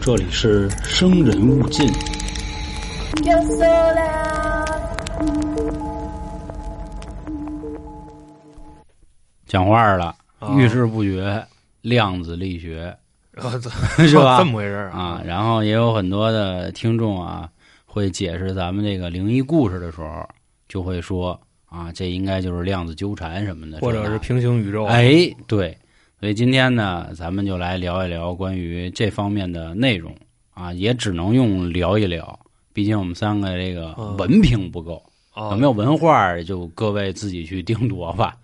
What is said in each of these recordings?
这里是生人勿近。讲话了，遇事不决，量子力学，是吧？这么回事儿啊？然后也有很多的听众啊，会解释咱们这个灵异故事的时候，就会说啊，这应该就是量子纠缠什么的，或者是平行宇宙。哎，对。所以今天呢，咱们就来聊一聊关于这方面的内容啊，也只能用聊一聊，毕竟我们三个这个文凭不够，有没有文化就各位自己去定夺吧。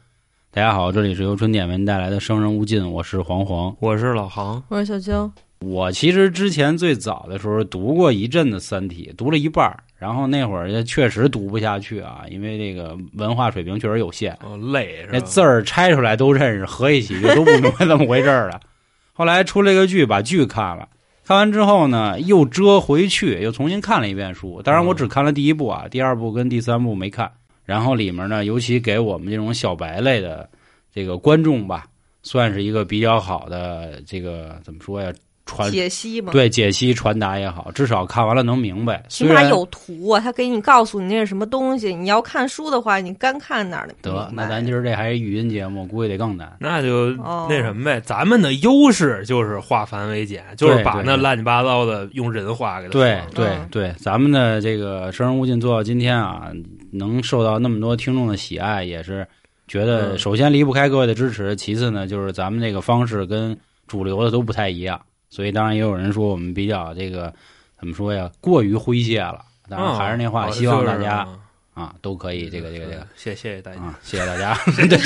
大家好，这里是由春点为您带来的《生人勿近》，我是黄黄，我是老杭，我是小娇。我其实之前最早的时候读过一阵子《三体》，读了一半然后那会儿确实读不下去啊，因为这个文化水平确实有限，累。那字儿拆出来都认识，合一起就都不明白怎么回事了。后来出了一个剧，把剧看了，看完之后呢，又折回去，又重新看了一遍书。当然，我只看了第一部啊，第二部跟第三部没看。然后里面呢，尤其给我们这种小白类的这个观众吧，算是一个比较好的这个怎么说呀？传解析嘛，对解析传达也好，至少看完了能明白。起码有图啊，他给你告诉你那是什么东西。你要看书的话，你干看哪儿得？那咱今儿这还是语音节目，估计得更难。那就那什么呗，咱们的优势就是化繁为简，就是把那乱七八糟的用人话给它。对对对，咱们的这个生人勿近做到今天啊，能受到那么多听众的喜爱，也是觉得首先离不开各位的支持，其次呢，就是咱们这个方式跟主流的都不太一样。所以，当然也有人说我们比较这个怎么说呀？过于诙谐了。当然还是那话，希望大家啊都可以这个这个这个，谢谢大家，谢谢大家，对，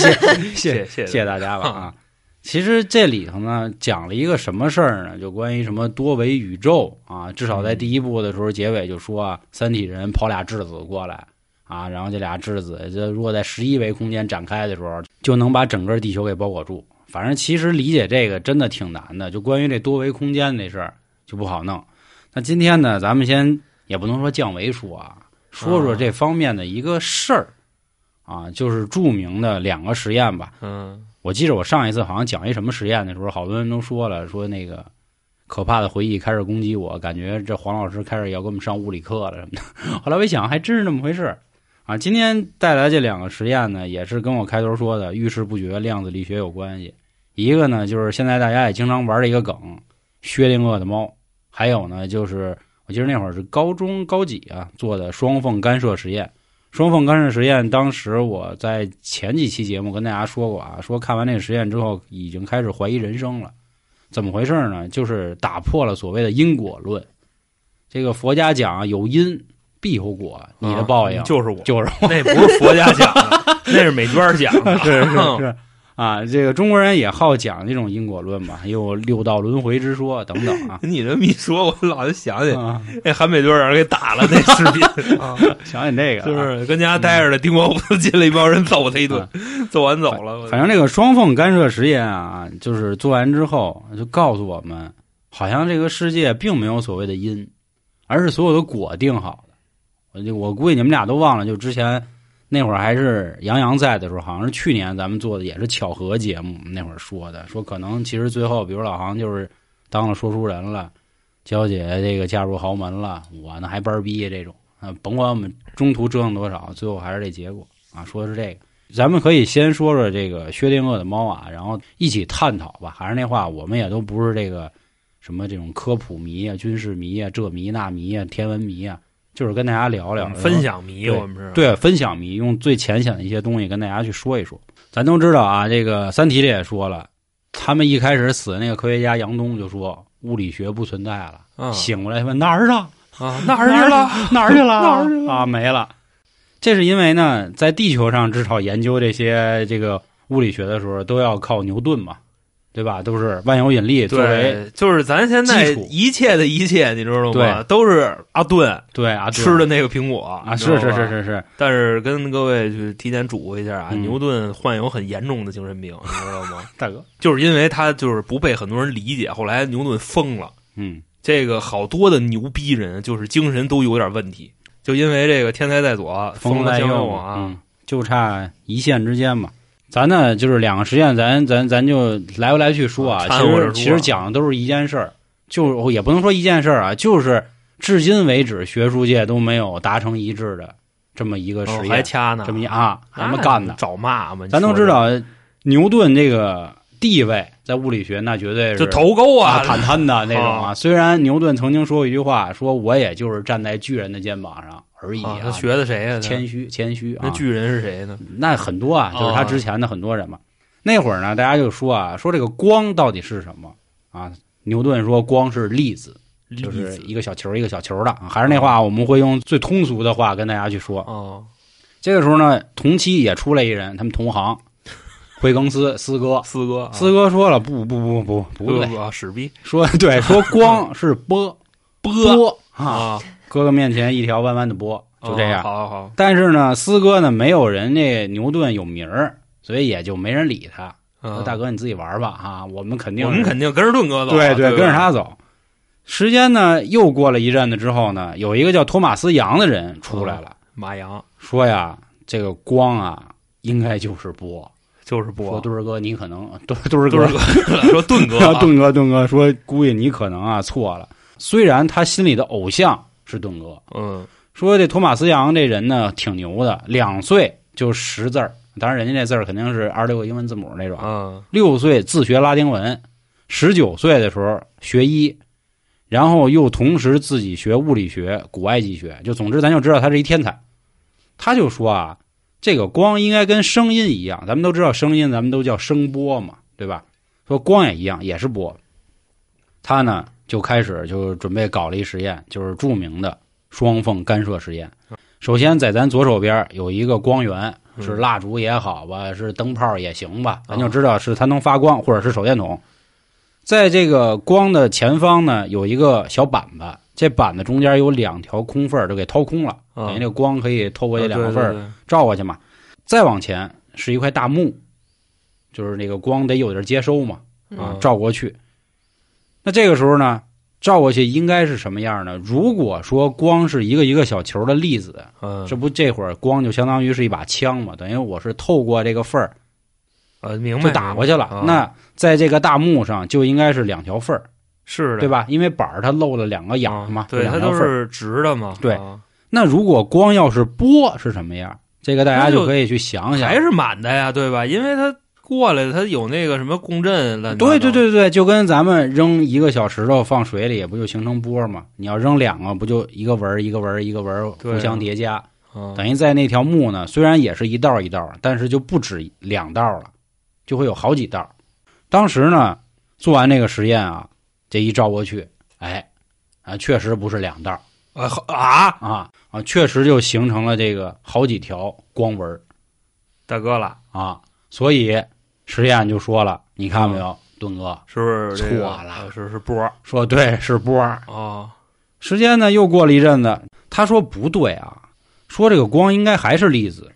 谢谢谢谢大家吧啊！其实这里头呢，讲了一个什么事儿呢？就关于什么多维宇宙啊。至少在第一部的时候，结尾就说啊，三体人跑俩质子过来啊，然后这俩质子，这如果在十一维空间展开的时候，就能把整个地球给包裹住。反正其实理解这个真的挺难的，就关于这多维空间那事儿就不好弄。那今天呢，咱们先也不能说降维说啊，说说这方面的一个事儿啊，就是著名的两个实验吧。嗯，我记着我上一次好像讲一什么实验的时候，好多人都说了，说那个可怕的回忆开始攻击我，感觉这黄老师开始要给我们上物理课了什么的。后来我一想，还真是那么回事啊。今天带来这两个实验呢，也是跟我开头说的遇事不决量子力学有关系。一个呢，就是现在大家也经常玩的一个梗，薛定谔的猫；还有呢，就是我记得那会儿是高中高几啊做的双缝干涉实验。双缝干涉实验，当时我在前几期节目跟大家说过啊，说看完那个实验之后，已经开始怀疑人生了。怎么回事呢？就是打破了所谓的因果论。这个佛家讲有因必有果，你的报应就是我，就是我。那不是佛家讲的，那是美娟讲的，是是是。啊，这个中国人也好讲这种因果论嘛，有六道轮回之说等等啊。你这么一说，我老就想起那韩美队让人给打了那视频 啊，想起这个，就是跟家待着的丁国武进了一帮人揍他一顿，揍完走了。反正这个双缝干涉实验啊，就是做完之后就告诉我们，好像这个世界并没有所谓的因，而是所有的果定好的。我我估计你们俩都忘了，就之前。那会儿还是杨洋在的时候，好像是去年咱们做的也是巧合节目。那会儿说的，说可能其实最后，比如老杭就是当了说书人了，娇姐这个嫁入豪门了，我呢还班儿逼这种啊，甭管我们中途折腾多少，最后还是这结果啊。说的是这个，咱们可以先说说这个薛定谔的猫啊，然后一起探讨吧。还是那话，我们也都不是这个什么这种科普迷啊、军事迷啊、这迷那迷啊、天文迷啊。就是跟大家聊聊，分享迷，我们是对分享迷，用最浅显的一些东西跟大家去说一说。咱都知道啊，这个《三体》里也说了，他们一开始死的那个科学家杨东就说物理学不存在了，醒过来问哪儿啊？啊，哪儿去了？哪儿去了？哪儿去了？啊，没了。这是因为呢，在地球上至少研究这些这个物理学的时候，都要靠牛顿嘛。对吧？都是万有引力作为，就是咱现在一切的一切，你知道吗？都是阿顿对阿吃的那个苹果啊，是是是是是。但是跟各位去提前嘱咐一下啊，牛顿患有很严重的精神病，你知道吗？大哥，就是因为他就是不被很多人理解，后来牛顿疯了。嗯，这个好多的牛逼人就是精神都有点问题，就因为这个天才在左，疯在右啊，就差一线之间嘛。咱呢就是两个实验，咱咱咱就来回来去说啊，其实其实讲的都是一件事儿，就也不能说一件事儿啊，就是至今为止学术界都没有达成一致的这么一个哦实验，还掐呢，这么一啊，咱们干的，找骂嘛？咱都知道牛顿这个地位在物理学那绝对是就头沟啊。啊，坦坦的那种啊。虽然牛顿曾经说过一句话，说我也就是站在巨人的肩膀上而已啊他学的谁呀？他谦虚谦虚啊。那巨人是谁呢？那很多啊，就是他之前的很多人嘛。那会儿呢，大家就说啊，说这个光到底是什么啊？牛顿说光是粒子，就是一个小球一个小球的。啊还是那话，我们会用最通俗的话跟大家去说。哦，这个时候呢，同期也出来一人，他们同行，惠更斯斯哥。斯哥，斯哥说了，不不不不不对，啊，史逼说对，说光是波波啊，啊，哥哥面前一条弯弯的波，就这样。哦好好好，但是呢，斯哥呢没有人那牛顿有名儿，所以也就没人理他。说嗯大哥你自己玩吧啊，我们肯定我们肯定跟着顿哥走啊，对对，跟着他走。时间呢又过了一阵子之后呢，有一个叫托马斯杨的人出来了，马杨说呀，这个光啊应该就是波。就是波说，墩儿哥你可能墩 墩儿哥 说盾哥啊，盾哥盾哥说估计你可能啊错了。虽然他心里的偶像是顿哥，嗯说这托马斯杨这人呢挺牛的，两岁就识字儿，当然人家那字儿肯定是二十六个英文字母那种。嗯六岁自学拉丁文，十九岁的时候学医，然后又同时自己学物理学、古埃及学，就总之咱就知道他是一天才。他就说啊，这个光应该跟声音一样，咱们都知道声音，咱们都叫声波嘛，对吧？说光也一样，也是波。他呢就开始就准备搞了一实验，就是著名的双缝干涉实验。首先在咱左手边有一个光源，嗯是蜡烛也好吧，是灯泡也行吧，咱就知道是它能发光，或者是手电筒。在这个光的前方呢，有一个小板子，这板子中间有两条空缝儿，就给掏空了，啊等于这个光可以透过这两个缝照过去嘛。再往前是一块大幕，就是那个光得有地儿接收嘛，啊嗯，照过去。那这个时候呢，照过去应该是什么样呢？如果说光是一个一个小球的粒子，嗯，这不这会儿光就相当于是一把枪嘛，等于我是透过这个缝儿呃明白就打过去了。啊那在这个大幕上就应该是两条缝儿，是的，对吧？因为板儿它露了两个眼嘛，对，它。都是直的嘛，对啊那如果光要是波是什么样？这个大家就可以去想想还。是满的呀，对吧？因为它过来，它有那个什么共振乱七八糟，对对对对，就跟咱们扔一个小石头放水里，不就形成波吗？你要扔两个，不就一个纹儿一个纹儿一个纹互相叠加？嗯，等于在那条木呢，虽然也是一道一道，但是就不止两道了，就会有好几道。当时呢，做完那个实验啊，这一照过去，哎，啊，确实不是两道啊啊，啊啊，确实就形成了这个好几条光纹儿大哥了，啊。所以实验就说了，你看没有，盾哥？是不是这个？错了。啊是是波儿？说对是波儿。啊？时间呢又过了一阵子，他说不对啊，说这个光应该还是粒子。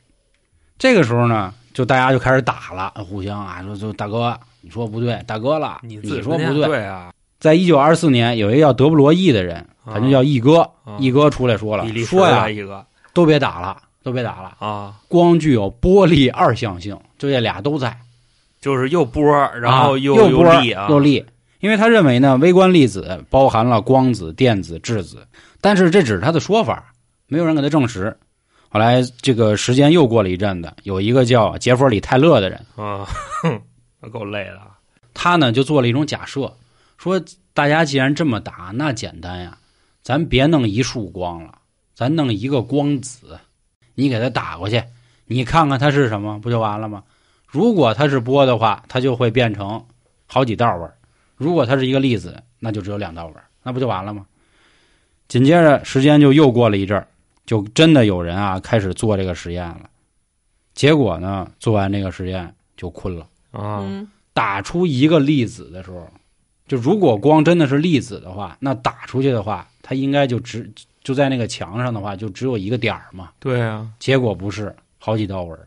这个时候呢，就大家就开始打了，互相啊，说就大哥，你说不对，大哥了，你说不对。对啊，在一九二四年，有一个叫德布罗意的人，啊他就叫易哥，啊哥出来说了说呀的，一个。都别打了，都别打了，啊，光具有波粒二象性，就这俩都在，就是又波，然后啊又又波力啊，又粒。因为他认为呢，微观粒子包含了光子、电子、质子，但是这只是他的说法，没有人给他证实。后来这个时间又过了一阵子，有一个叫杰弗里·泰勒的人，啊，哼，那够累的啊。他呢就做了一种假设，说大家既然这么打，那简单呀，咱别弄一束光了，咱弄一个光子，你给他打过去，你看看它是什么，不就完了吗？如果它是波的话，它就会变成好几道纹儿；如果它是一个粒子，那就只有两道纹儿，那不就完了吗？紧接着时间就又过了一阵儿，就真的有人啊开始做这个实验了。结果呢，做完这个实验就困了。啊，嗯打出一个粒子的时候，就如果光真的是粒子的话，那打出去的话，它应该就只就在那个墙上的话，就只有一个点儿嘛。对啊，结果不是，好几道纹儿，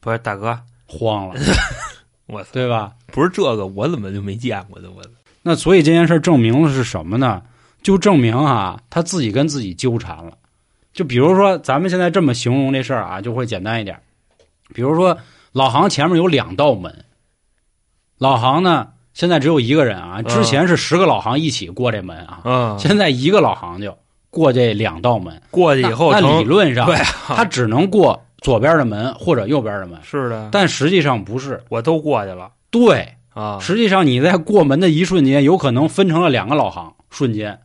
不是大哥，慌了，我操，对吧？不是这个，我怎么就没见过呢？我那所以这件事儿证明了是什么呢？就证明啊，他自己跟自己纠缠了。就比如说，咱们现在这么形容这事儿啊，就会简单一点。比如说，老航前面有两道门，老航呢现在只有一个人啊，之前是十个老航一起过这门啊，嗯，现在一个老航就过这两道门，过去以后那成理论上对啊，他只能过左边的门或者右边的门，是的，但实际上不是。我都过去了。对，啊，实际上你在过门的一瞬间，有可能分成了两个老行，瞬间。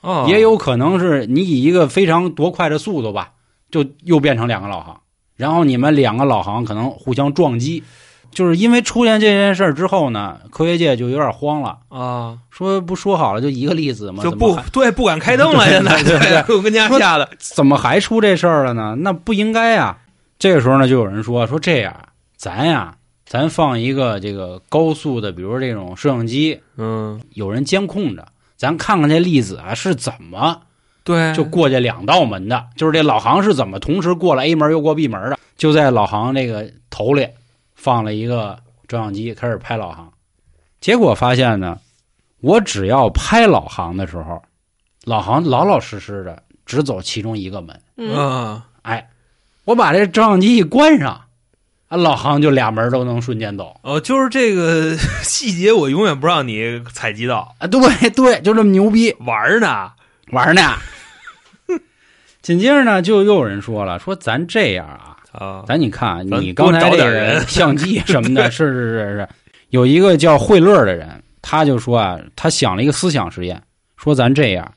啊也有可能是你以一个非常多快的速度吧，就又变成两个老行，然后你们两个老行可能互相撞击。就是因为出现这件事儿之后呢，科学界就有点慌了，啊，说不说好了就一个粒子吗？就不对，不敢开灯了，现在。对对对，我跟家吓的，怎么还出这事儿了呢？那不应该呀。这个时候呢，就有人说说这样，咱呀，咱放一个这个高速的，比如这种摄像机，嗯，有人监控着，咱看看这粒子啊是怎么对，就过这两道门的，就是这老航是怎么同时过了 A 门又过 B 门的，就在老航这个头里放了一个照相机，开始拍老航。结果发现呢，我只要拍老航的时候，老航老老实实的只走其中一个门。嗯，嗯，哎，我把这照相机一关上，啊，老航就俩门都能瞬间走哦，就是这个 细节，我永远不让你采集到，啊！对对，就这么牛逼，玩呢，玩呢。紧接着呢，就又有人说了，说咱这样啊，啊，咱你看，你刚才多找这个点人相机什么的，是是是是，有一个叫惠乐的人，他就说啊，他想了一个思想实验，说咱这样，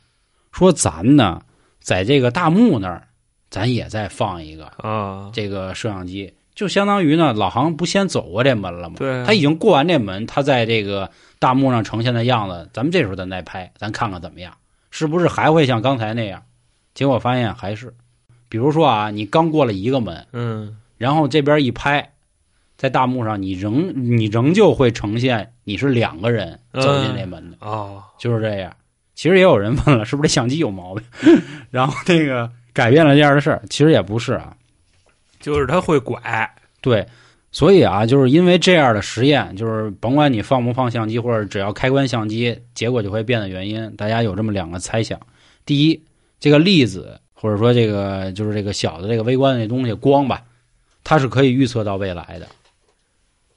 说咱呢，在这个大幕那儿，咱也再放一个啊，这个摄像机，就相当于呢，老航不先走过这门了吗？他已经过完这门，他在这个大幕上呈现的样子，咱们这时候咱再拍，咱看看怎么样，是不是还会像刚才那样？结果发现还是，比如说啊，你刚过了一个门，嗯，然后这边一拍，在大幕上你仍你仍旧会呈现你是两个人走进这门的，哦，就是这样。其实也有人问了，是不是这相机有毛病？然后那个改变了这样的事儿，其实也不是啊。就是他会拐，对，所以啊，就是因为这样的实验，就是甭管你放不放相机，或者只要开关相机，结果就会变的原因，大家有这么两个猜想：第一，这个粒子或者说这个就是这个小的这个微观的这东西光吧，它是可以预测到未来的，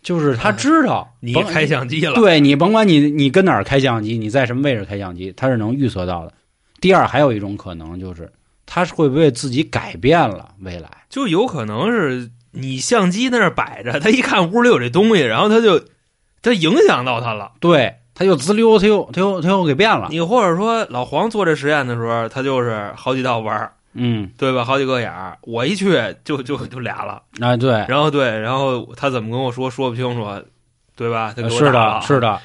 就是他知道甭你开相机了，对你甭管你你跟哪儿开相机，你在什么位置开相机，它是能预测到的。第二，还有一种可能就是，它是会不会自己改变了未来？就有可能是你相机在那儿摆着，他一看屋里有这东西，然后他就他影响到他了。对，他就滋溜，他又他又他又给变了。你或者说老黄做这实验的时候，他就是好几道弯儿，嗯，对吧？好几个眼儿，我一去就就就俩了。啊，对，然后对，然后他怎么跟我说说不清楚，对吧？他给我是的，了是的。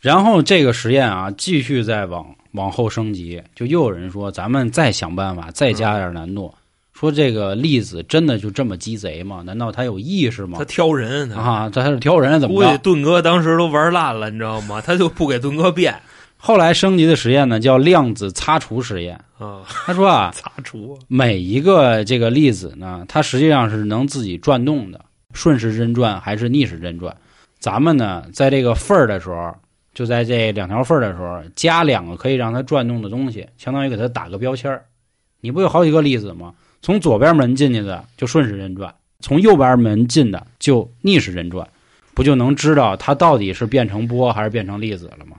然后这个实验啊，继续再往往后升级，就又有人说，咱们再想办法，再加点难度。说这个粒子真的就这么鸡贼吗？难道他有意识吗他？挑人，啊，他是挑人怎么估计？盾哥当时都玩烂了，你知道吗？他就不给盾哥变后来升级的实验呢，叫量子擦除实验。啊，他说啊，擦除每一个这个粒子呢，它实际上是能自己转动的，顺时针转还是逆时针转。咱们呢，在这个缝儿的时候，就在这两条缝的时候，加两个可以让它转动的东西，相当于给它打个标签。你不有好几个粒子吗？从左边门进去的就顺时针转，从右边门进的就逆时针转，不就能知道它到底是变成波还是变成粒子了吗？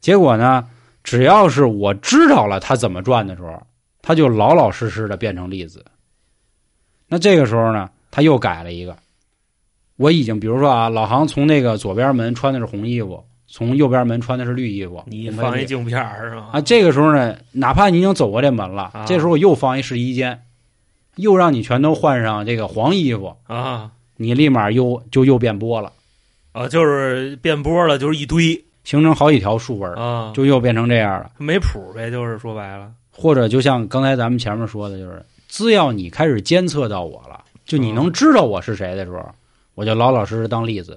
结果呢，只要是我知道了它怎么转的时候，它就老老实实的变成粒子。那这个时候呢，他又改了一个。我已经，比如说啊，老航从那个左边门穿的是红衣服，从右边门穿的是绿衣服。你放一镜片是吗？啊，这个时候呢，哪怕你已经走过这门了，啊。这时候我又放一试衣间，又让你全都换上这个黄衣服，啊。你立马又就又变波了，啊，就是变波了，就是一堆。形成好几条竖纹，啊，就又变成这样了。没谱呗，就是说白了，或者就像刚才咱们前面说的，就是只要你开始监测到我了，就你嗯能知道我是谁的时候，我就老老实实当例子；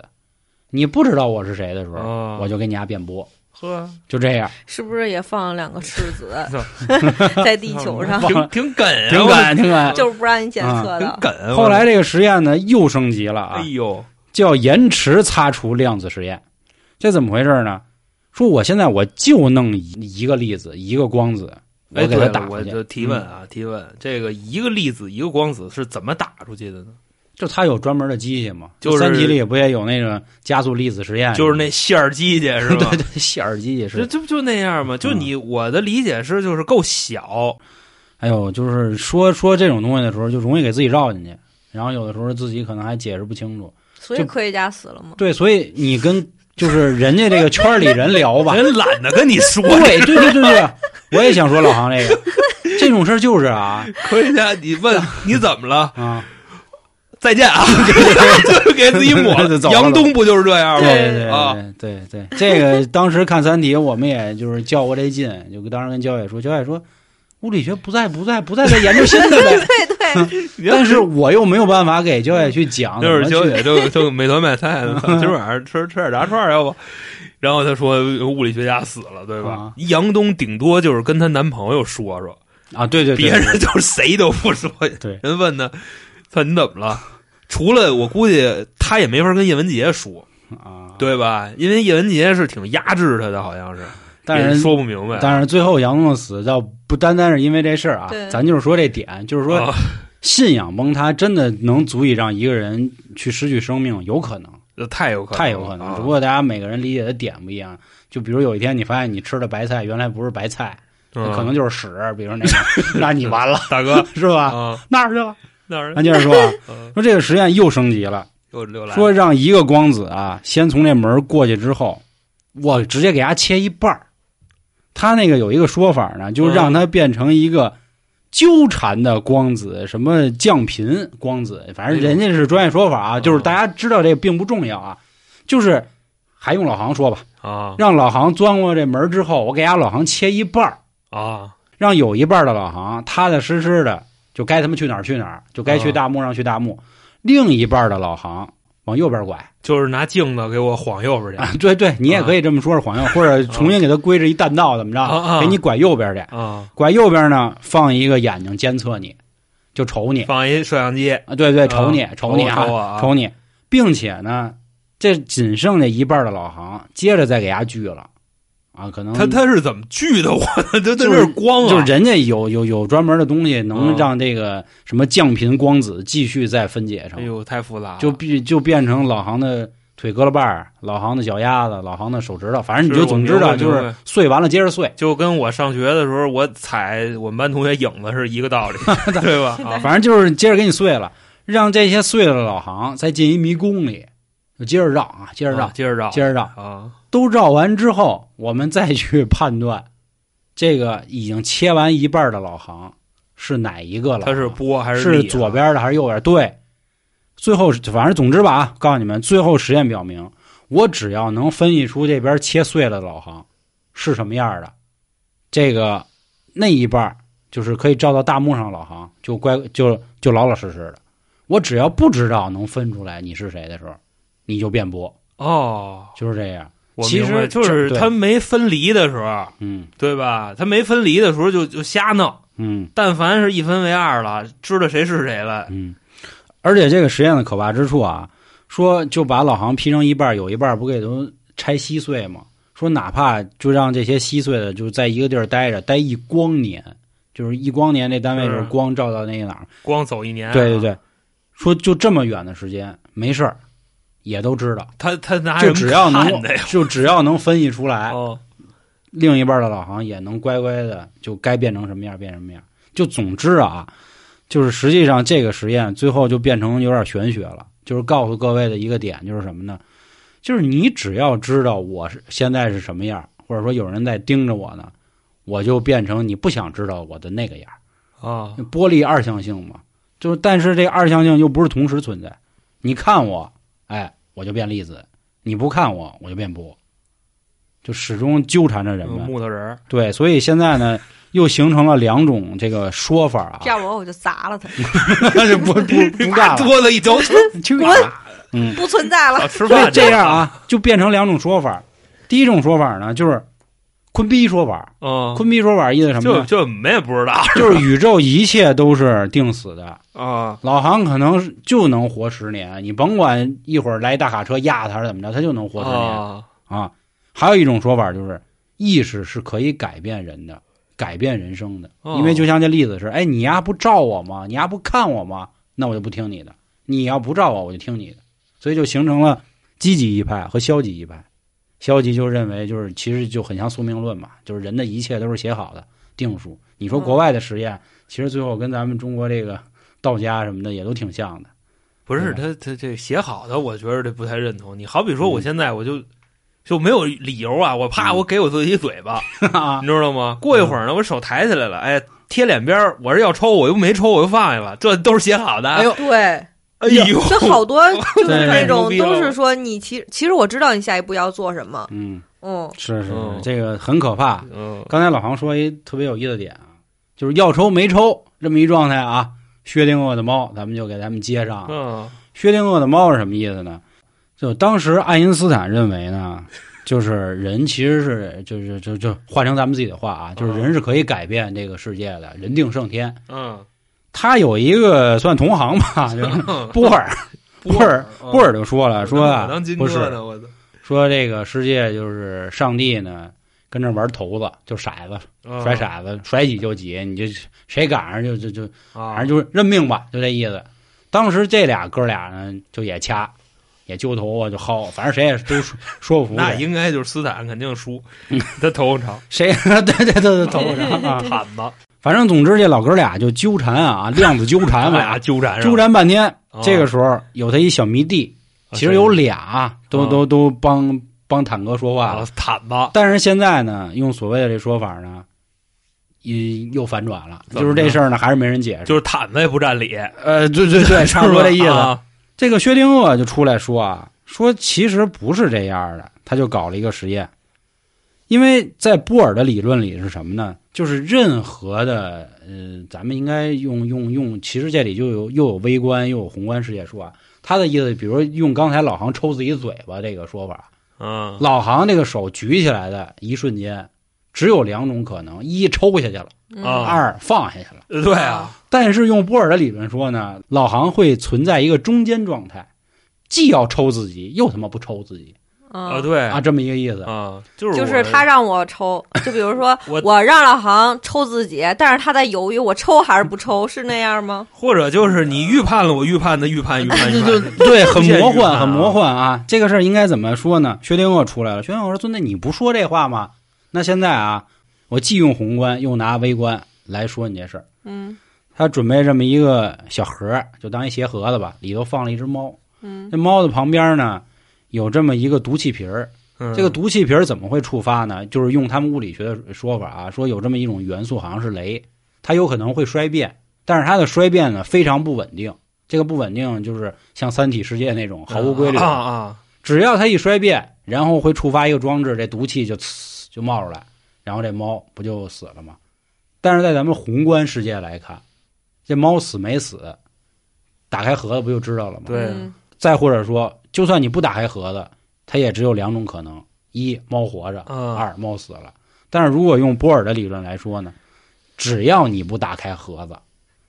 你不知道我是谁的时候，啊我就给你家辩驳，呵，就这样，是不是也放了两个赤子 在地球上？挺挺梗啊，挺梗，挺梗。就是不让你检测，的挺。梗啊。后来这个实验呢又升级了啊，哎呦，叫延迟擦除量子实验。这怎么回事呢？说我现在我就弄一一个粒子，一个光子，哎，我给它打出去。了我就提问啊，提问，这个一个粒子一个光子是怎么打出去的呢？就他有专门的机器嘛，就是三体里不也有那个加速粒子实验，就是那线儿机器是吧？对对，线儿机器是。这这不就那样吗？就你我的理解是，就是够小，还有就是说说这种东西的时候，就容易给自己绕进去，然后有的时候自己可能还解释不清楚。所以科学家死了吗。对，所以你跟就是人家这个圈里人聊吧，人懒得跟你说。对 对对对对，我也想说老航这个这种事儿就是啊科学家，你问你怎么了？啊，再见啊！就给自己抹 就走了杨东不就是这样吗？对对啊对对对，这个当时看《三体》，我们也就是较过这劲，就当时跟焦野说，焦野说。物理学不在不在不在，再研究新的呗。对对，但是我又没有办法给焦野去讲，就是怎么去小野就就美团买菜，今儿晚上吃吃点炸串儿要不？然后他说物理学家死了，对吧啊？杨东顶多就是跟她男朋友说说，啊，对对对，别人就是谁都不说。对人问他，他你怎么了？除了我估计他也没法跟叶文洁说，啊，对吧？因为叶文洁是挺压制他的，好像是，但是说不明白。但是最后杨东的死倒不单单是因为这事儿啊，咱就是说这点，就是说啊信仰崩塌真的能足以让一个人去失去生命，有可能，这太有可能，太有可能。啊只不过大家每个人理解的点不一样。就比如有一天你发现你吃的白菜原来不是白菜，嗯可能就是屎，比如那个，那你完了，大哥 是吧？啊，哪儿去了？那接着说啊，嗯。说这个实验又升级了，又又来说让一个光子啊，先从这门过去之后，我直接给它切一半儿。他那个有一个说法呢，就让它变成一个纠缠的光子，什么降频光子，反正人家是专业说法啊，嗯就是大家知道这个并不重要啊，就是还用老航说吧，啊。让老航钻过这门之后，我给俺老航切一半儿。啊。让有一半的老航踏踏实实的就该他们去哪儿去哪儿，就该去大幕上去大幕，另一半的老行往右边拐。就是拿镜子给我晃右边去。啊，对对，你也可以这么说是晃右，或者重新给他归置一弹道，怎么着，给你拐右边去。啊，拐右边呢，放一个眼睛监测你，就瞅你。放一摄像机，啊，对对，瞅你，啊瞅你瞅啊瞅你，并且呢，这仅剩下一半的老行，接着再给它锯了，啊，可能他他是怎么聚的我呢？他他就是这是光啊，就是人家有有有专门的东西，能啊让这个什么降频光子继续再分解成，哎呦太复杂了，就变就变成老航的腿胳膊瓣儿、老航的脚丫子、老航的手指头，反正你就总知道，就是碎完了接着碎。就跟我上学的时候，我踩我们班同学影子是一个道理，对吧？啊反正就是接着给你碎了，让这些碎了的老航再进一迷宫里，就接着绕啊，接着绕，啊接着绕，接着绕，啊，都绕完之后，我们再去判断这个已经切完一半的老行是哪一个老航，他是波还是力啊左边的还是右边？对，最后反正总之吧啊，告诉你们，最后实验表明，我只要能分析出这边切碎了的老行是什么样的，这个那一半就是可以照到大幕上老行，就乖就就老老实实的。我只要不知道能分出来你是谁的时候，你就辩驳，哦，就是这样。其实，就是他没分离的时候，嗯。对吧？他没分离的时候就就瞎弄，嗯。但凡是一分为二了，知道谁是谁了，嗯。而且这个实验的可怕之处啊，说就把老航劈成一半，有一半不给都拆稀碎吗？说哪怕就让这些稀碎的就在一个地儿待着，待一光年，就是一光年这单位就是。是光照到那个哪儿。光走一年、啊。对对，对，说就这么远的时间没事儿，也都知道，他他拿就只要能？就只要能分析出来，哦，另一半的老航也能乖乖的就该变成什么样变什么样。就总之啊，就是实际上这个实验最后就变成有点玄学了，就是告诉各位的一个点就是什么呢？就是你只要知道我是现在是什么样，或者说有人在盯着我呢，我就变成你不想知道我的那个样。啊，玻璃二象性嘛，就是但是这二象性又不是同时存在。你看我，哎，我就变粒子；你不看我，我就变波，就始终纠缠着人们。木头人儿对，所以现在呢，又形成了两种这个说法啊，要我我就砸了他，就不不不 干了，多了一脚去去滚嗯，不存在了啊，。吃所以饭这样，啊，就变成两种说法。第一种说法呢，就是坤逼说法。嗯，坤逼说法意思什么呢？就就我们也不知道 就是宇宙一切都是定死的，啊，老航可能就能活十年，你甭管一会儿来大卡车压他还是怎么着，他就能活十年啊，啊。还有一种说法就是，意识是可以改变人的，改变人生的。哦因为就像这例子是，哎，你丫不照我吗？你丫不看我吗？那我就不听你的。你要不照我，我就听你的，所以就形成了积极一派和消极一派。消极就认为就是其实就很像宿命论嘛，就是人的一切都是写好的定数。你说国外的实验，其实最后跟咱们中国这个道家什么的也都挺像的。不是他他这写好的，我觉得这不太认同。你好比说，我现在我就就没有理由啊，我怕我给我自己一嘴巴，你知道吗？过一会儿呢，我手抬起来了，哎，贴脸边儿，我是要抽，我又没抽，我又放下了，这都是写好的。哎呦，对，哎呦，这好多 就是那种都是说你其其实我知道你下一步要做什么，嗯，嗯是是是嗯，这个很可怕。嗯刚才老黄说一特别有意思的点啊，就是要抽没抽这么一状态啊。薛定谔的猫，咱们就给咱们接上。嗯薛定谔的猫是什么意思呢？就当时爱因斯坦认为呢，就是人其实是就是就就换成咱们自己的话啊，就是人是可以改变这个世界的，人定胜天。嗯，他有一个算同行吧，就是波尔，波尔波尔就说了，说啊不是说这个世界就是上帝呢跟这玩骰子，就骰子嗯甩骰子，甩几就几，你就谁赶上就就就啊。反正就是认命吧，就这意思。当时这俩哥俩呢，就也掐，也揪头发就薅，反正谁也都说说不服谁。那应该就是斯坦肯定输嗯，他头发长，谁 对对对对头发长 啊？毯子，反正总之这老哥俩就纠缠啊，量子纠缠嘛俩嘛，纠缠纠缠半天。哦这个时候有他一小迷弟，啊其实有俩都啊都都帮帮坦哥说话啊了。毯子，但是现在呢，用所谓的这说法呢，又又反转了，就是这事儿呢，还是没人解释。就是毯子也不占理，呃，对对对，差不多这意思。啊这个薛定谔就出来说啊，说其实不是这样的，他就搞了一个实验，因为在波尔的理论里是什么呢？就是任何的，呃，咱们应该用用用，其实这里就有又有微观又有宏观世界说啊。他的意思，比如说用刚才老航抽自己嘴巴这个说法，嗯老航这个手举起来的一瞬间，只有两种可能：一抽下去了，二放下去了。对啊，但是用波尔的理论说呢，老航会存在一个中间状态，既要抽自己，又他妈不抽自己啊，嗯，对啊，这么一个意思。啊，就是就是他让我抽，就比如说我我让老航抽自己，但是他在犹豫我抽还是不抽，是那样吗？或者就是你预判了我预判的预判预判预对判，对对，很 魔幻，很魔幻啊！这个事儿应该怎么说呢？薛定谔出来了，薛定谔说：“孙子，你不说这话吗？那现在啊，我既用宏观又拿微观来说你这事儿。嗯他准备这么一个小盒儿，就当一鞋盒子吧，里头放了一只猫。嗯这猫的旁边呢，有这么一个毒气瓶儿。嗯这个毒气瓶儿怎么会触发呢？就是用他们物理学的说法啊，说有这么一种元素，好像是镭，它有可能会衰变，但是它的衰变呢非常不稳定。这个不稳定就是像三体世界那种毫无规律啊，啊，只要它一衰变，然后会触发一个装置，这毒气就呲就冒出来，然后这猫不就死了吗？但是在咱们宏观世界来看，这猫死没死，打开盒子不就知道了吗？对嗯再或者说，就算你不打开盒子，它也只有两种可能：一猫活着，嗯二猫死了。但是如果用波尔的理论来说呢，只要你不打开盒子，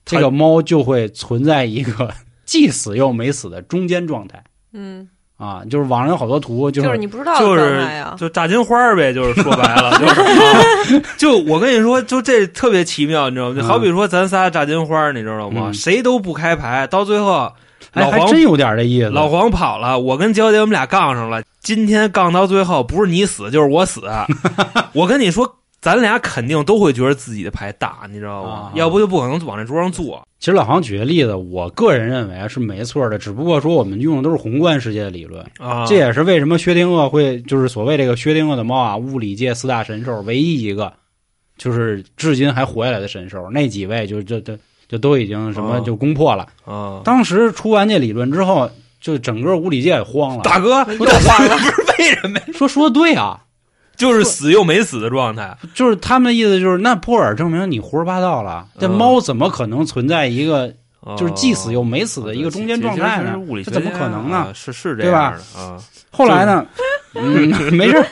这个猫就会存在一个 既死又没死的中间状态嗯，啊！就是网上有好多图，就就是你不知道就是，就炸金花儿呗，就是说白了，就是、啊、就我跟你说，就这特别奇妙，你知道吗？就嗯好比说咱仨炸金花，你知道吗？嗯谁都不开牌，到最后哎，老黄还真有点这意思。老黄跑了，我跟娇姐我们俩杠上了。今天杠到最后，不是你死就是我死。我跟你说，咱俩肯定都会觉得自己的牌大，你知道吗？啊要不就不可能往这桌上坐。其实老黄举的例子，我个人认为啊是没错的，只不过说我们用的都是宏观世界的理论。啊，这也是为什么薛定谔会就是所谓这个薛定谔的猫啊，物理界四大神兽唯一一个就是至今还活下来的神兽，那几位就就就就都已经什么哦就攻破了。啊，当时出完这理论之后，就整个物理界也慌了，大哥又慌了，不是为什么呀？说说的对啊，就是死又没死的状态。就是他们的意思就是，那波尔证明你胡说八道了，这嗯猫怎么可能存在一个哦就是既死又没死的一个中间状态呢怎么可能呢啊是是这对吧样的啊。后来呢，嗯，没事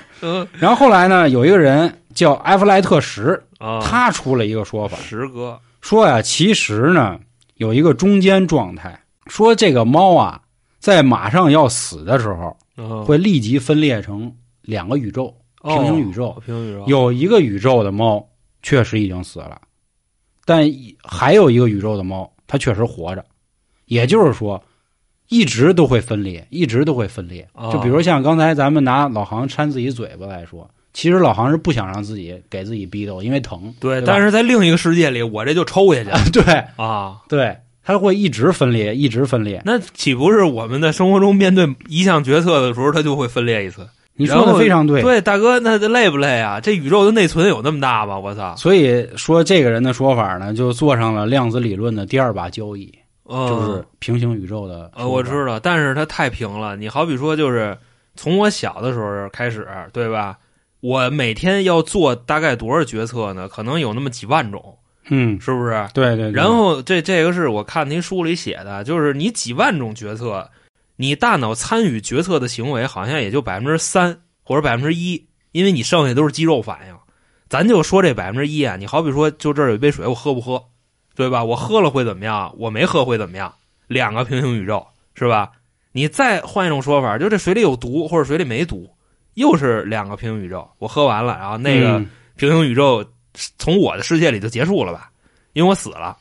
然后后来呢，有一个人叫埃弗莱特什，啊，他出了一个说法，十哥说呀，其实呢有一个中间状态，说这个猫啊，在马上要死的时候，啊会立即分裂成两个宇宙，平行宇宙。哦平行宇宙有一个宇宙的猫确实已经死了，但还有一个宇宙的猫，它确实活着。也就是说，一直都会分裂，一直都会分裂。哦就比如像刚才咱们拿老航扇自己嘴巴来说，其实老航是不想让自己给自己逼斗，因为疼。对，对但是在另一个世界里，我这就抽下去 对啊。对，它会一直分裂，一直分裂。那岂不是我们在生活中面对一项决策的时候，它就会分裂一次？你说的非常对。对，大哥，那这累不累啊？这宇宙的内存有那么大吗？我操！所以说，这个人的说法呢，就坐上了量子理论的第二把交椅，嗯、就是平行宇宙的。呃，我知道，但是它太平了。你好比说，就是从我小的时候开始，对吧？我每天要做大概多少决策呢？可能有那么几万种，嗯，是不是？对对对。然后这这个是我看您书里写的，就是你几万种决策，你大脑参与决策的行为好像也就百分之三或者百分之一，因为你剩下都是肌肉反应。咱就说这百分之一啊，你好比说，就这儿有一杯水，我喝不喝，对吧？我喝了会怎么样？我没喝会怎么样？两个平行宇宙是吧？你再换一种说法，就这水里有毒或者水里没毒，又是两个平行宇宙。我喝完了，然后那个嗯平行宇宙从我的世界里就结束了吧？因为我死了。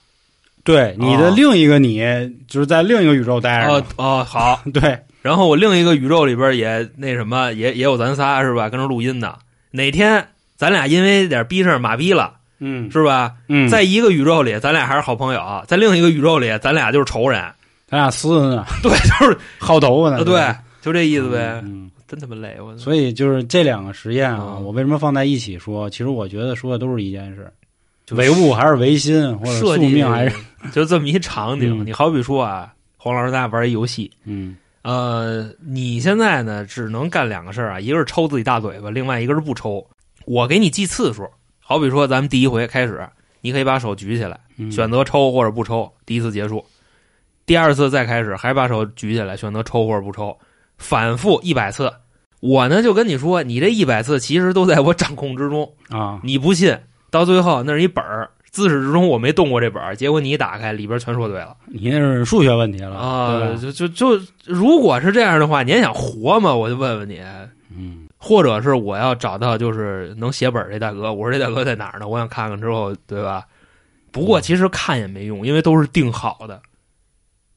对你的另一个你，就是在另一个宇宙待着哦。哦，好。对，然后我另一个宇宙里边也那什么，也也有咱仨是吧？跟着录音的。哪天咱俩因为点逼事儿马逼了，嗯是吧？嗯，在一个宇宙里，咱俩还是好朋友；在另一个宇宙里，咱俩就是仇人。咱俩撕呢，对，就是 薅头发呢。呃，对，就这意思呗。嗯，真他妈累，我！所以就是这两个实验啊，嗯我为什么放在一起说？其实我觉得说的都是一件事，就唯物还是唯心，或者宿命还是 就这么一场景。嗯你好比说啊，黄老师咱俩玩一游戏，嗯呃，你现在呢只能干两个事儿啊，一个是抽自己大嘴巴，另外一个是不抽。我给你记次数，好比说咱们第一回开始，你可以把手举起来，嗯选择抽或者不抽，第一次结束。第二次再开始，还把手举起来，选择抽或者不抽，反复一百次。我呢就跟你说，你这一百次其实都在我掌控之中。啊，你不信，到最后那是一本儿，自始至终我没动过这本儿，结果你一打开，里边全说对了你那是数学问题了啊！就就就，如果是这样的话，你还想活吗？我就问问你，嗯或者是我要找到就是能写本儿这大哥，我说这大哥在哪儿呢？我想看看之后，对吧？不过其实看也没用，因为都是定好的，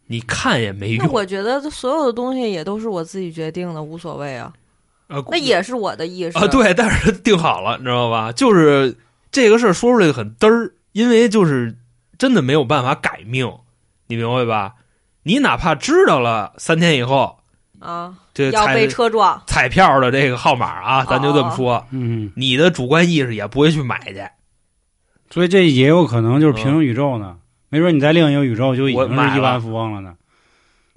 你看也没用。那我觉得所有的东西也都是我自己决定的，无所谓啊。啊，那也是我的意识啊，对，但是定好了，你知道吧？就是这个事儿说出来很嘚儿，因为就是真的没有办法改命，你明白吧？你哪怕知道了三天以后啊，这彩要被车撞。彩票的这个号码啊，咱就这么说，嗯，你的主观意识也不会去买去。所以这也有可能就是平行宇宙呢，没准你在另一个宇宙就已经是亿万富翁了呢，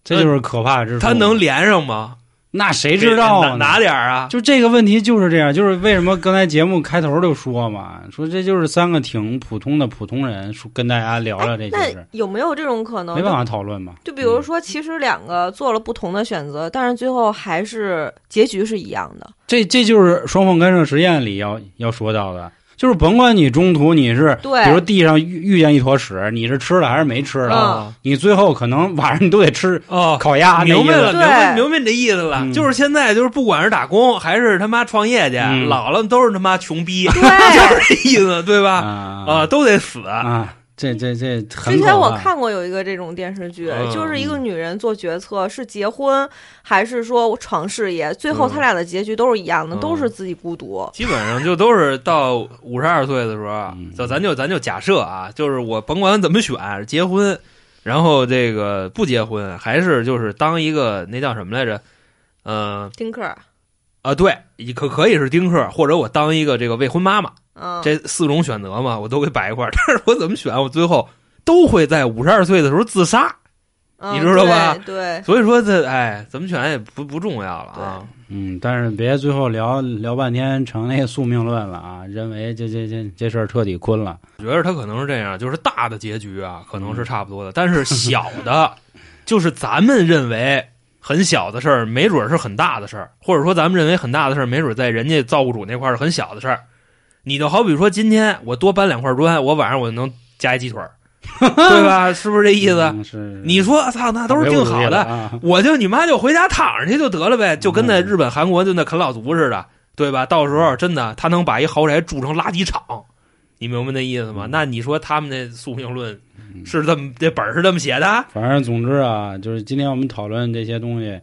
这就是可怕之处。他能连上吗？那谁知道哪啊？哪点儿啊？就这个问题就是这样，就是为什么刚才节目开头就说嘛，说这就是三个挺普通的普通人，说跟大家聊聊这件那事，有没有这种可能？没办法讨论嘛。就比如说，其实两个做了不同的选择，但是最后还是结局是一样的。这这就是双缝干涉实验里要要说到的，就是甭管你中途你是，对比如地上遇遇见一坨屎，你是吃了还是没吃了，啊你最后可能晚上你都得吃哦，烤鸭，那明白了，明白明白你这意思了。嗯就是现在，就是不管是打工还是他妈创业去，嗯老了都是他妈穷逼，就是这意思，对吧？啊啊，都得死。啊，这这这很之前我看过有一个这种电视剧，嗯。就是一个女人做决策是结婚还是说闯事业，最后他俩的结局都是一样的，嗯。都是自己孤独。基本上就都是到五十二岁的时候嗯，就咱就咱就假设啊，就是我甭管怎么选，结婚，然后这个不结婚，还是就是当一个那叫什么来着？嗯丁克，啊，对，可可以是丁克，或者我当一个这个未婚妈妈，嗯，这四种选择嘛，我都给摆一块儿。但是我怎么选，我最后都会在五十二岁的时候自杀。嗯你知道吧对对，所以说这哎，怎么选也不不重要了啊。嗯，但是别最后聊聊半天成那个宿命论了啊，认为这这这这事儿彻底坤了。我觉得他可能是这样，就是大的结局啊，可能是差不多的，但是 小的，就是咱们认为很小的事儿，没准是很大的事儿，或者说咱们认为很大的事儿，没准在人家造物主那块儿是很小的事儿。你就好比说，今天我多搬两块砖，我晚上我就能加一鸡腿儿，对吧？是不是这意思？嗯是你说操，那都是定好的，啊。我就你妈就回家躺着去就得了呗，就跟那日本、韩国就那啃老族似的，对吧？到时候真的他能把一豪宅住成垃圾场，你明白那意思吗？嗯那你说他们那宿命论是这么这本儿是这么写的？反正总之啊，就是今天我们讨论这些东西，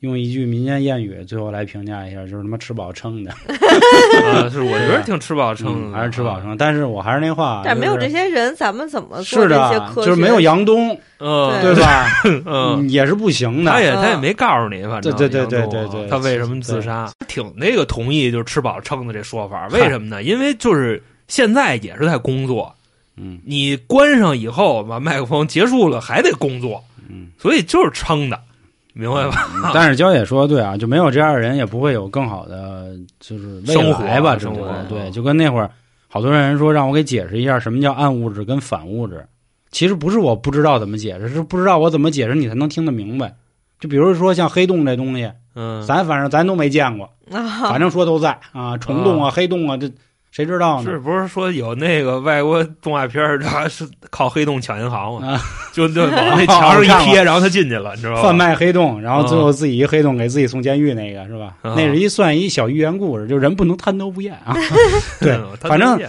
用一句民间谚语最后来评价一下，就是他妈吃饱撑的，啊，是我觉得挺吃饱撑的，嗯还是吃饱撑。但是我还是那话，但没有这些人，咱们怎么做是这些的，科学？就是没有杨东，嗯，对吧？嗯。也是不行的。他也嗯他也没告诉你，反正对对对对对他为什么自杀？挺那个同意就是吃饱撑的这说法，为什么呢？因为就是现在也是在工作，嗯你关上以后把麦克风结束了还得工作，嗯，所以就是撑的，明白吧？但是娇姐说的对啊，就没有这样的人，也不会有更好的就是未生活来吧？生活对，嗯就跟那会儿好多人说让我给解释一下什么叫暗物质跟反物质，其实不是我不知道怎么解释，是不知道我怎么解释你才能听得明白。就比如说像黑洞这东西，嗯，咱反正咱都没见过，啊，反正说都在啊，虫洞啊、黑洞啊，这谁知道呢？是不是说有那个外国动画片儿，他是靠黑洞抢银行嘛？啊 就就往那 墙上一贴，然后他进去了，你知道吧？贩卖黑洞，然后最后自己一黑洞给自己送监狱那个是吧？啊那是一算一小寓言故事，就人不能贪得无 厌啊。对反正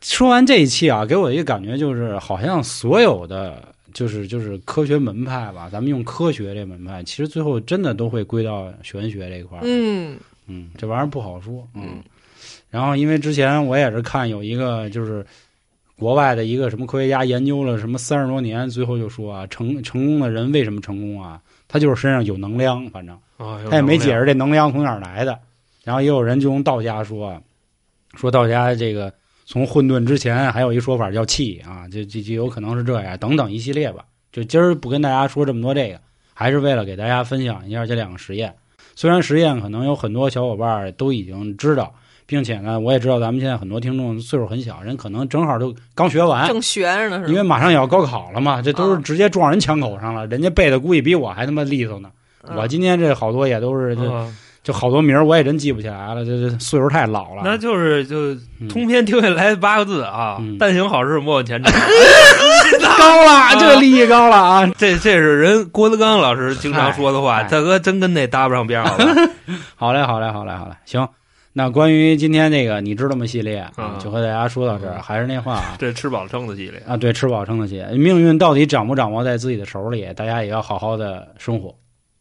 说完这一期啊，给我一个感觉就是，好像所有的就是就是科学门派吧，咱们用科学这门派，其实最后真的都会归到玄学这一块儿。嗯嗯，这玩意儿不好说。嗯，然后因为之前我也是看有一个就是国外的一个什么科学家研究了什么三十多年，最后就说啊，成成功的人为什么成功啊？他就是身上有能量，反正他也没解释这能量从哪儿来的。然后也有人就用道家说啊，说道家这个从混沌之前还有一说法叫气啊，就就就有可能是这样，等等一系列吧。就今儿不跟大家说这么多这个，还是为了给大家分享一下这两个实验。虽然实验可能有很多小伙伴都已经知道，并且呢，我也知道咱们现在很多听众岁数很小，人可能正好都刚学完，正学着呢，是吧？因为马上也要高考了嘛，这都是啊直接撞人枪口上了，人家背的估计比我还他妈利索呢。嗯我今天这好多也都是就啊就好多名儿我也真记不起来了，这这岁数太老了。那就是就嗯通篇听下来八个字啊嗯，但行好事，莫问前程。高了，这个利益高了啊！这这是人郭德纲老师经常说的话，大哥真跟那搭不上边儿？好嘞，好嘞，好嘞，好嘞，行。那关于今天这个你知道吗系列啊，嗯就和大家说到这儿。嗯还是那话啊，这吃饱了撑的系列，啊，对，吃饱撑的系列，命运到底掌不掌握在自己的手里，大家也要好好的生活，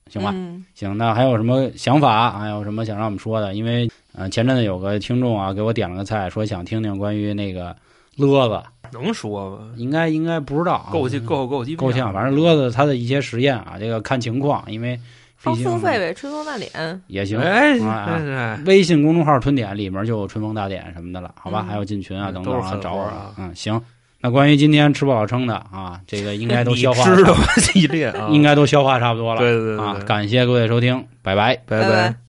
行吧？嗯行，那还有什么想法？还有什么想让我们说的？因为呃，前阵子有个听众啊，给我点了个菜，说想听听关于那个勒子，能说吗？应该应该不知道啊，够呛够够鸡够呛，反正勒子他的一些实验啊，这个看情况，因为放付费呗，春风大典。也行。哎，微信公众号“春点”里面就有春风大典什么的了，好吧？嗯还有进群啊嗯等等啊，找我啊嗯，行。那关于今天吃不好撑的啊，这个应该都消化你知道吧系列啊，应该都消化差不多了。对对对对啊，感谢各位收听，拜拜。拜拜拜